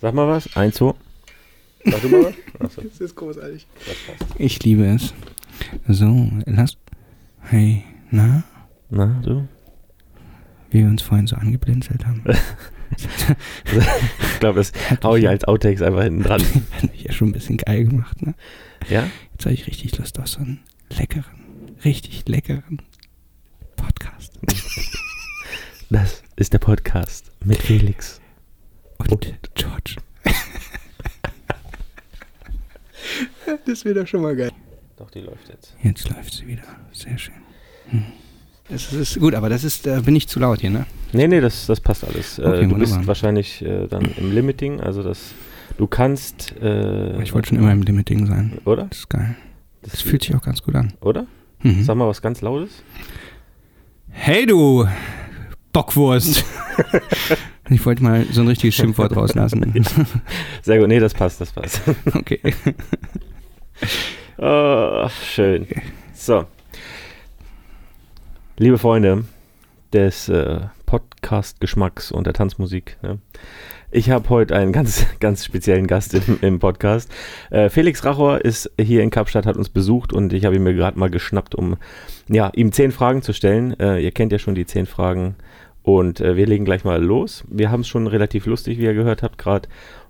Sag mal was. Eins, zwei. Sag du mal was. Achso, Das ist großartig. das passt. Ich liebe es. So, lass. Hey, na? Na, du? Wie wir uns vorhin so angeblinzelt haben. Ich glaube, das hau ich als Outtakes einfach hinten dran. hat mich ja schon ein bisschen geil gemacht, ne? Ja? Jetzt habe ich richtig Lust auf so einen leckeren, richtig leckeren Podcast. Das ist der Podcast mit Felix. Und George. das wird doch schon mal geil. Doch, die läuft jetzt. Jetzt läuft sie wieder. Sehr schön. Hm. Das ist gut, aber das ist, da bin ich zu laut hier, ne? Nee, nee, das, das passt alles. Okay, äh, du bist wunderbar. wahrscheinlich äh, dann im Limiting, also das. Du kannst. Äh, Ich wollte schon immer im Limiting sein. Oder? Das ist geil. Das fühlt sich auch ganz gut an. Oder? Mhm. Sag mal was ganz Lautes. Hey du Bockwurst. ich wollte mal so ein richtiges Schimpfwort rauslassen. Sehr gut, nee, das passt, das passt. okay. Oh, schön. So. Liebe Freunde des äh, Podcast-Geschmacks und der Tanzmusik. Ne? Ich habe heute einen ganz, ganz speziellen Gast im, im Podcast. Äh, Felix Rachor ist hier in Kapstadt, hat uns besucht und ich habe ihn mir gerade mal geschnappt, um ja, ihm zehn Fragen zu stellen. Äh, ihr kennt ja schon die zehn Fragen und äh, wir legen gleich mal los. Wir haben es schon relativ lustig, wie ihr gehört habt gerade.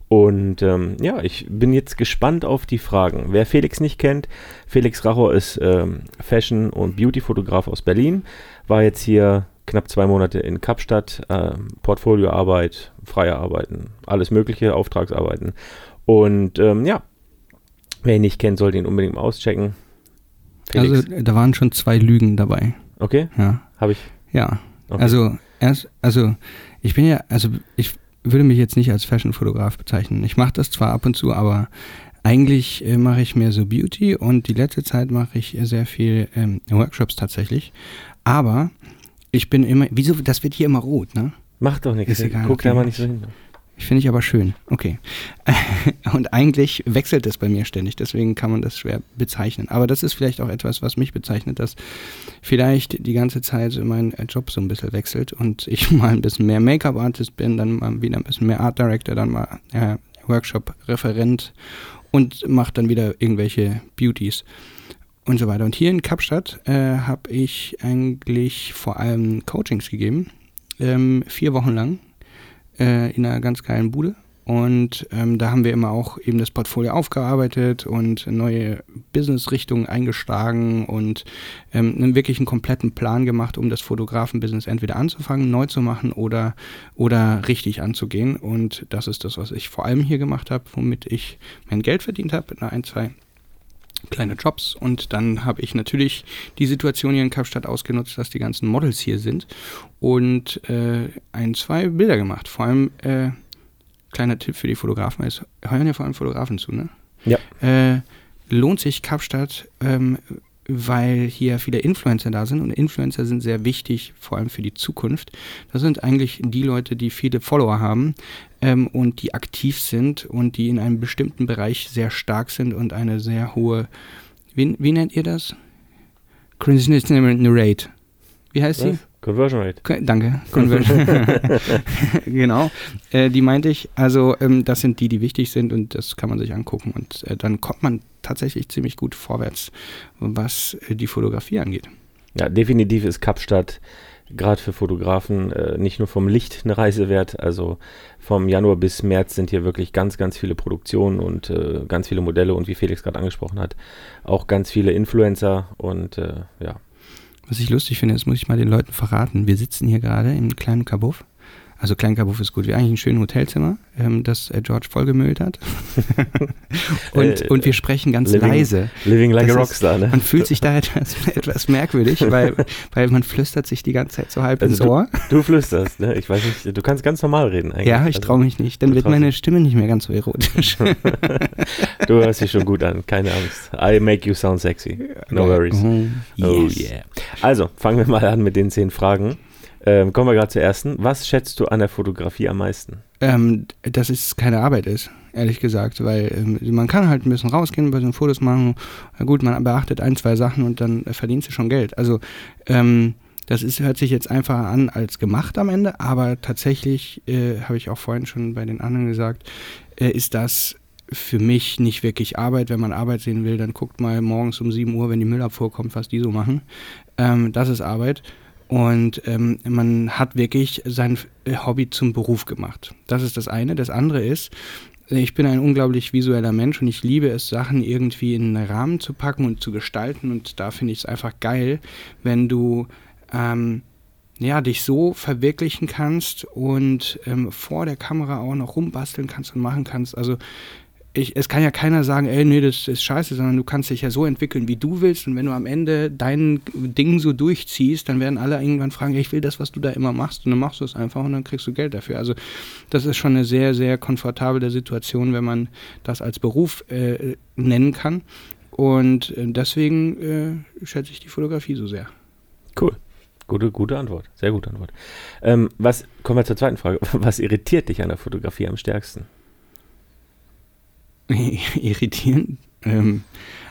Und ähm, ja, ich bin jetzt gespannt auf die Fragen. Wer Felix nicht kennt, Felix Rachor ist ähm, Fashion- und Beauty-Fotograf aus Berlin, war jetzt hier knapp zwei Monate in Kapstadt, ähm, Portfolioarbeit, freie Arbeiten, alles mögliche, Auftragsarbeiten. Und ähm, ja, wer ihn nicht kennt, sollte ihn unbedingt mal auschecken. Felix, Also da waren schon zwei Lügen dabei. okay, Ja. habe ich. Ja. Okay. Also erst, also ich bin ja, also ich würde mich jetzt nicht als Fashion-Fotograf bezeichnen. Ich mache das zwar ab und zu, aber eigentlich äh, mache ich mehr so Beauty und die letzte Zeit mache ich sehr viel ähm, Workshops tatsächlich. Aber ich bin immer, wieso, das wird hier immer rot, ne? Macht doch nichts. Ist egal, Guck da mal nicht so hin. Finde ich aber schön. Okay. Und eigentlich wechselt es bei mir ständig, deswegen kann man das schwer bezeichnen. Aber das ist vielleicht auch etwas, was mich bezeichnet, dass vielleicht die ganze Zeit mein äh, Job so ein bisschen wechselt und ich mal ein bisschen mehr Make-up-Artist bin, dann mal wieder ein bisschen mehr Art Director, dann mal äh, Workshop-Referent und mache dann wieder irgendwelche Beauties und so weiter. Und hier in Kapstadt äh, habe ich eigentlich vor allem Coachings gegeben, ähm, vier Wochen lang äh, in einer ganz geilen Bude. Und ähm, da haben wir immer auch eben das Portfolio aufgearbeitet und neue Business-Richtungen eingeschlagen und ähm, einen wirklich einen kompletten Plan gemacht, um das Fotografen-Business entweder anzufangen, neu zu machen oder, oder richtig anzugehen. Und das ist das, was ich vor allem hier gemacht habe, womit ich mein Geld verdient habe, mit einer ein, zwei kleine Jobs und dann habe ich natürlich die Situation hier in Kapstadt ausgenutzt, dass die ganzen Models hier sind und äh, ein, zwei Bilder gemacht. Vor allem, äh, kleiner Tipp für die Fotografen, es hören ja vor allem Fotografen zu, ne? Ja. Äh, lohnt sich Kapstadt, ähm, weil hier viele Influencer da sind und Influencer sind sehr wichtig, vor allem für die Zukunft. Das sind eigentlich die Leute, die viele Follower haben ähm, und die aktiv sind und die in einem bestimmten Bereich sehr stark sind und eine sehr hohe, wie, wie nennt ihr das? Conversion Rate. Wie heißt sie? Conversion Rate. Danke, Conversion. genau, äh, die meinte ich. Also ähm, das sind die, die wichtig sind und das kann man sich angucken und äh, dann kommt man tatsächlich ziemlich gut vorwärts, was äh, die Fotografie angeht. Ja, definitiv ist Kapstadt gerade für Fotografen äh, nicht nur vom Licht eine Reise wert. Also vom Januar bis März sind hier wirklich ganz, ganz viele Produktionen und äh, ganz viele Modelle und wie Felix gerade angesprochen hat, auch ganz viele Influencer und äh, ja. Was ich lustig finde, das muss ich mal den Leuten verraten. Wir sitzen hier gerade im kleinen Kabuff. Also klein Kabuff ist gut. Wir haben eigentlich ein schönes Hotelzimmer, ähm, das äh, George vollgemüllt hat. und, Äh, und wir sprechen ganz living- leise. Living like Das a Rockstar, ne? Man fühlt sich da etwas, etwas merkwürdig, weil, weil man flüstert sich die ganze Zeit so halb Also ins Ohr. Du flüsterst, ne? Ich weiß nicht, du kannst ganz normal reden eigentlich. Ja, ich Also, traue mich nicht. Dann du wird meine. Stimme nicht mehr ganz so erotisch. Du hörst dich schon gut an, keine Angst. I make you sound sexy. No worries. Oh, Oh yes. yeah. Also, fangen wir mal an mit den zehn Fragen. Ähm, kommen wir gerade zur ersten. Was schätzt du an der Fotografie am meisten? Ähm, dass es keine Arbeit ist, ehrlich gesagt, weil ähm, man kann halt ein bisschen rausgehen, ein bisschen Fotos machen. Gut, man beachtet ein, zwei Sachen und dann äh, verdienst du schon Geld. Also ähm, Das ist, hört sich jetzt einfacher an als gemacht am Ende, aber tatsächlich, äh, habe ich auch vorhin schon bei den anderen gesagt, äh, ist das für mich nicht wirklich Arbeit. Wenn man Arbeit sehen will, dann guckt mal morgens um 7 Uhr, wenn die Müllabfuhr kommt, was die so machen. Ähm, das ist Arbeit. Und ähm, man hat wirklich sein Hobby zum Beruf gemacht. Das ist das eine. Das andere ist, ich bin ein unglaublich visueller Mensch und ich liebe es, Sachen irgendwie in einen Rahmen zu packen und zu gestalten. Und da finde ich es einfach geil, wenn du ähm, ja, dich so verwirklichen kannst und ähm, vor der Kamera auch noch rumbasteln kannst und machen kannst. Also ich, es kann ja keiner sagen, ey, nee, das ist scheiße, sondern du kannst dich ja so entwickeln, wie du willst. Und wenn du am Ende dein Ding so durchziehst, dann werden alle irgendwann fragen, ey, ich will das, was du da immer machst. Und dann machst du es einfach und dann kriegst du Geld dafür. Also das ist schon eine sehr, sehr komfortable Situation, wenn man das als Beruf äh, nennen kann. Und äh, deswegen äh, schätze ich die Fotografie so sehr. Cool. Gute, gute Antwort. Sehr gute Antwort. Ähm, was, kommen wir zur zweiten Frage. Was irritiert dich an der Fotografie am stärksten? irritierend. Ähm,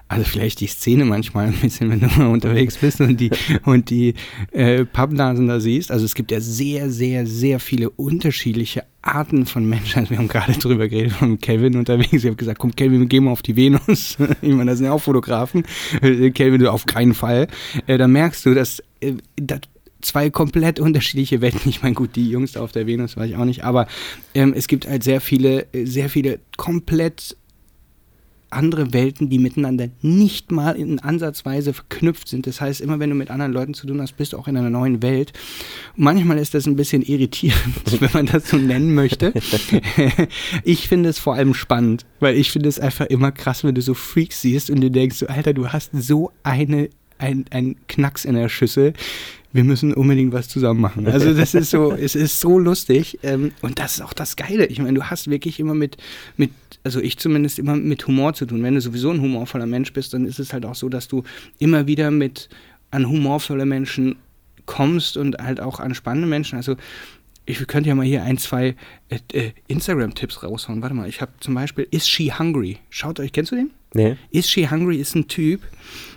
also vielleicht die Szene manchmal ein bisschen, wenn du mal unterwegs bist und die, und die äh, Pappnasen da siehst. Also es gibt ja sehr, sehr, sehr viele unterschiedliche Arten von Menschen. Also wir haben gerade drüber geredet von Kevin unterwegs. Ich habe gesagt, komm Kevin, wir gehen mal auf die Venus. ich meine, das sind ja auch Fotografen. Äh, Kevin, du auf keinen Fall. Äh, da merkst du, dass äh, das zwei komplett unterschiedliche Welten. Ich meine, gut, die Jungs auf der Venus weiß ich auch nicht, aber ähm, es gibt halt sehr viele, äh, sehr viele komplett andere Welten, die miteinander nicht mal in Ansatzweise verknüpft sind. Das heißt, immer wenn du mit anderen Leuten zu tun hast, bist du auch in einer neuen Welt. manchmal ist das ein bisschen irritierend, wenn man das so nennen möchte. ich finde es vor allem spannend, weil ich finde es einfach immer krass, wenn du so Freaks siehst und du denkst, so, Alter, du hast so eine ein, ein Knacks in der Schüssel wir müssen unbedingt was zusammen machen. Also das ist so, es ist so lustig ähm, und das ist auch das Geile. Ich meine, du hast wirklich immer mit, mit, also ich zumindest immer mit Humor zu tun. Wenn du sowieso ein humorvoller Mensch bist, dann ist es halt auch so, dass du immer wieder mit an humorvolle Menschen kommst und halt auch an spannende Menschen. Also ich könnte ja mal hier ein, zwei äh, äh, Instagram-Tipps raushauen. Warte mal, ich habe zum Beispiel Is She Hungry? Schaut euch, kennst du den? Nee. Is She Hungry ist ein Typ,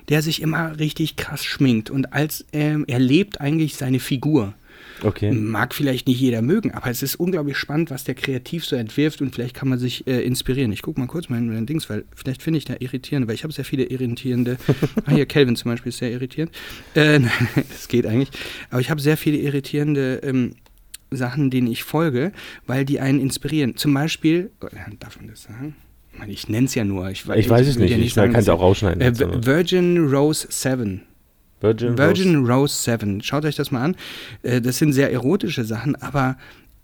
der sich immer richtig krass schminkt und als ähm, er lebt eigentlich seine Figur. Okay. Mag vielleicht nicht jeder mögen, aber es ist unglaublich spannend, was der kreativ so entwirft und vielleicht kann man sich äh, inspirieren. Ich gucke mal kurz mein, mein Dings, weil vielleicht finde ich da irritierende, weil ich habe sehr viele irritierende. ah, hier, Kelvin zum Beispiel ist sehr irritierend. Äh, das geht eigentlich. Aber ich habe sehr viele irritierende ähm, Sachen, denen ich folge, weil die einen inspirieren. Zum Beispiel, oh, darf man das sagen? Ich nenne es ja nur. Ich, ich weiß es nicht. Ja nicht ich kann es auch rausschneiden. Äh, Virgin Rose 7. Virgin, Virgin Rose. Rose 7. Schaut euch das mal an. Äh, das sind sehr erotische Sachen, aber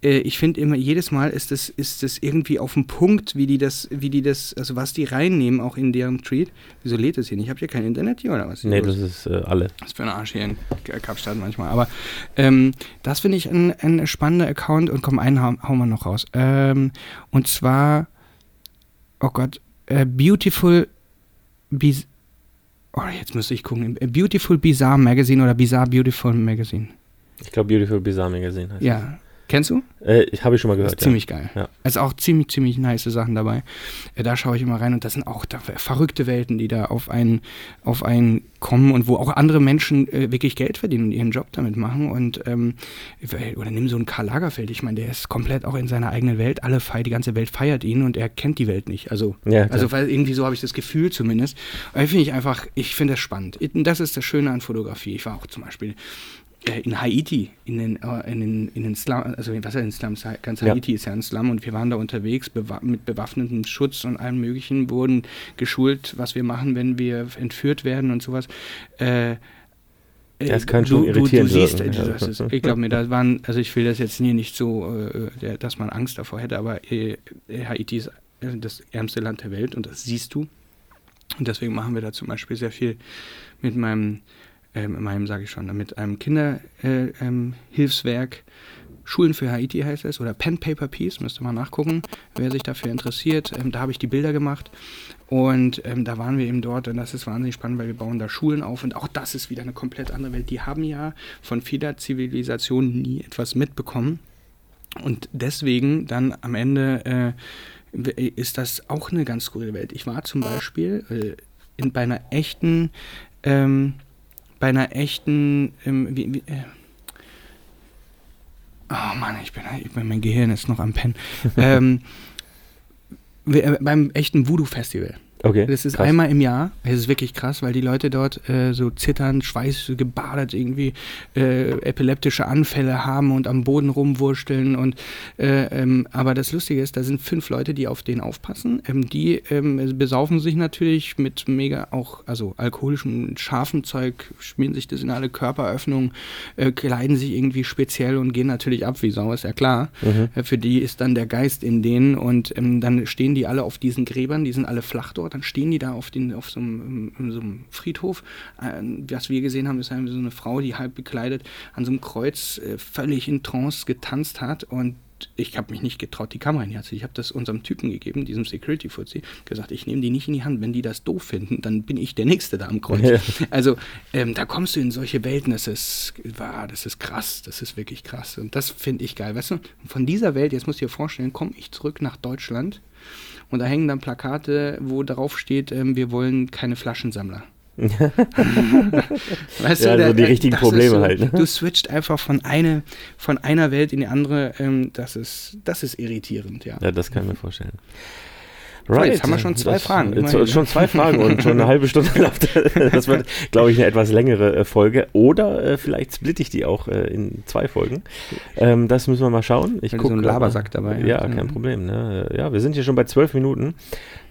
äh, ich finde immer, jedes Mal ist es ist das irgendwie auf dem Punkt, wie die das, wie die das, also was die reinnehmen, auch in deren Tweet. Wieso lädt es hier nicht? Ich habe hier kein Internet hier oder was? Nee, das ist äh, alle. Das ist für einen Arsch hier in Kapstadt manchmal. Aber ähm, das finde ich ein, ein spannender Account und komm, einen hauen, hauen wir noch raus. Ähm, und zwar, oh Gott, äh, Beautiful Biz Oh, jetzt müsste ich gucken. Beautiful Bizarre Magazine oder Bizarre Beautiful Magazine. Ich glaube, Beautiful Bizarre Magazine heißt Ja, Kennst du? Äh, Habe ich schon mal gehört. Das ist ja. ziemlich geil. Ja. Also auch ziemlich, ziemlich nice Sachen dabei. Äh, da schaue ich immer rein und das sind auch da, verrückte Welten, die da auf einen, auf einen kommen und wo auch andere Menschen äh, wirklich Geld verdienen und ihren Job damit machen. Und ähm, oder nimm so einen Karl Lagerfeld, ich meine, der ist komplett auch in seiner eigenen Welt. Alle feiern, die ganze Welt feiert ihn und er kennt die Welt nicht. Also, ja, also weil irgendwie so habe ich das Gefühl zumindest. Aber finde ich einfach, ich finde das spannend. Das ist das Schöne an Fotografie. Ich war auch zum Beispiel äh, in Haiti, in den, äh, in den, in den Slum, also was ist ein Slum? Ganz Haiti ja. ist ja ein Slum und wir waren da unterwegs bewa mit bewaffnetem Schutz und allem möglichen, wurden geschult, was wir machen, wenn wir entführt werden und sowas. Äh, das kann schon du, irritierend du, du siehst, ja. ist, ich glaube mir, da waren, also ich will das jetzt nie nicht so, äh, dass man Angst davor hätte, aber äh, Haiti ist das ärmste Land der Welt und das siehst du. Und deswegen machen wir da zum Beispiel sehr viel mit meinem äh, meinem sage ich schon, mit einem Kinderhilfswerk. Äh, ähm, Schulen für Haiti heißt es, oder Pen Paper Peace, müsste man nachgucken, wer sich dafür interessiert. Ähm, da habe ich die Bilder gemacht und ähm, da waren wir eben dort und das ist wahnsinnig spannend, weil wir bauen da Schulen auf und auch das ist wieder eine komplett andere Welt. Die haben ja von vieler Zivilisation nie etwas mitbekommen und deswegen dann am Ende äh, ist das auch eine ganz skurrile Welt. Ich war zum Beispiel äh, in, bei einer echten ähm, bei einer echten, ähm, wie, wie, äh, oh Mann, ich bin, ich bin, mein Gehirn ist noch am Pennen, ähm, äh, beim echten Voodoo-Festival. Okay. Das ist krass. einmal im Jahr. Es ist wirklich krass, weil die Leute dort äh, so zittern, schweißgebadet irgendwie äh, epileptische Anfälle haben und am Boden rumwursteln. Und, äh, ähm, aber das Lustige ist, da sind fünf Leute, die auf den aufpassen. Ähm, die ähm, besaufen sich natürlich mit mega auch, also alkoholischem, scharfem Zeug, schmieren sich das in alle Körperöffnungen, äh, kleiden sich irgendwie speziell und gehen natürlich ab wie Sau, ist ja klar. Mhm. Äh, Für die ist dann der Geist in denen und ähm, dann stehen die alle auf diesen Gräbern, die sind alle flach dort, dann stehen die da auf, den, auf so, einem, in so einem Friedhof. Äh, was wir gesehen haben, ist halt so eine Frau, die halb bekleidet an so einem Kreuz äh, völlig in Trance getanzt hat und ich habe mich nicht getraut, die Kamera in die Hand zu. Ich habe das unserem Typen gegeben, diesem Security-Fuzzi, gesagt, ich nehme die nicht in die Hand. Wenn die das doof finden, dann bin ich der Nächste da am Kreuz. Ja. Also ähm, da kommst du in solche Welten, das ist, wow, das ist krass, das ist wirklich krass. Und das finde ich geil. Weißt du, von dieser Welt, jetzt musst du dir vorstellen, komme ich zurück nach Deutschland und da hängen dann Plakate, wo drauf steht, ähm, wir wollen keine Flaschensammler. weißt Ja, so die äh, richtigen das Probleme so, halt, ne? Du switcht einfach von, eine, von einer Welt in die andere. Ähm, das, ist, das ist irritierend, ja. Ja, das kann ich mir vorstellen. So, jetzt haben wir schon zwei Fragen, Jetzt, immerhin, ne? schon zwei Fragen und schon eine halbe Stunde läuft. Das wird, glaube ich, eine etwas längere äh, Folge. Oder äh, vielleicht splitte ich die auch äh, in zwei Folgen. Ähm, das müssen wir mal schauen. Ich Weil du guck so einen. Labersack dabei Ja, hast, kein ne? Problem. Ne? Ja, wir sind hier schon bei zwölf Minuten.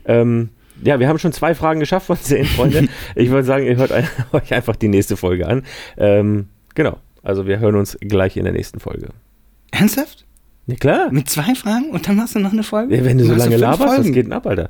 Ähm, ja, wir haben schon zwei Fragen geschafft von zehn, Freunde. ich würde sagen, ihr hört ein, euch einfach die nächste Folge an. Ähm, genau. Also wir hören uns gleich in der nächsten Folge. Ernsthaft? Ja, klar. Mit zwei Fragen und dann machst du noch eine Folge? Ja, wenn du so lange laberst, Folgen? geht denn ab, Alter?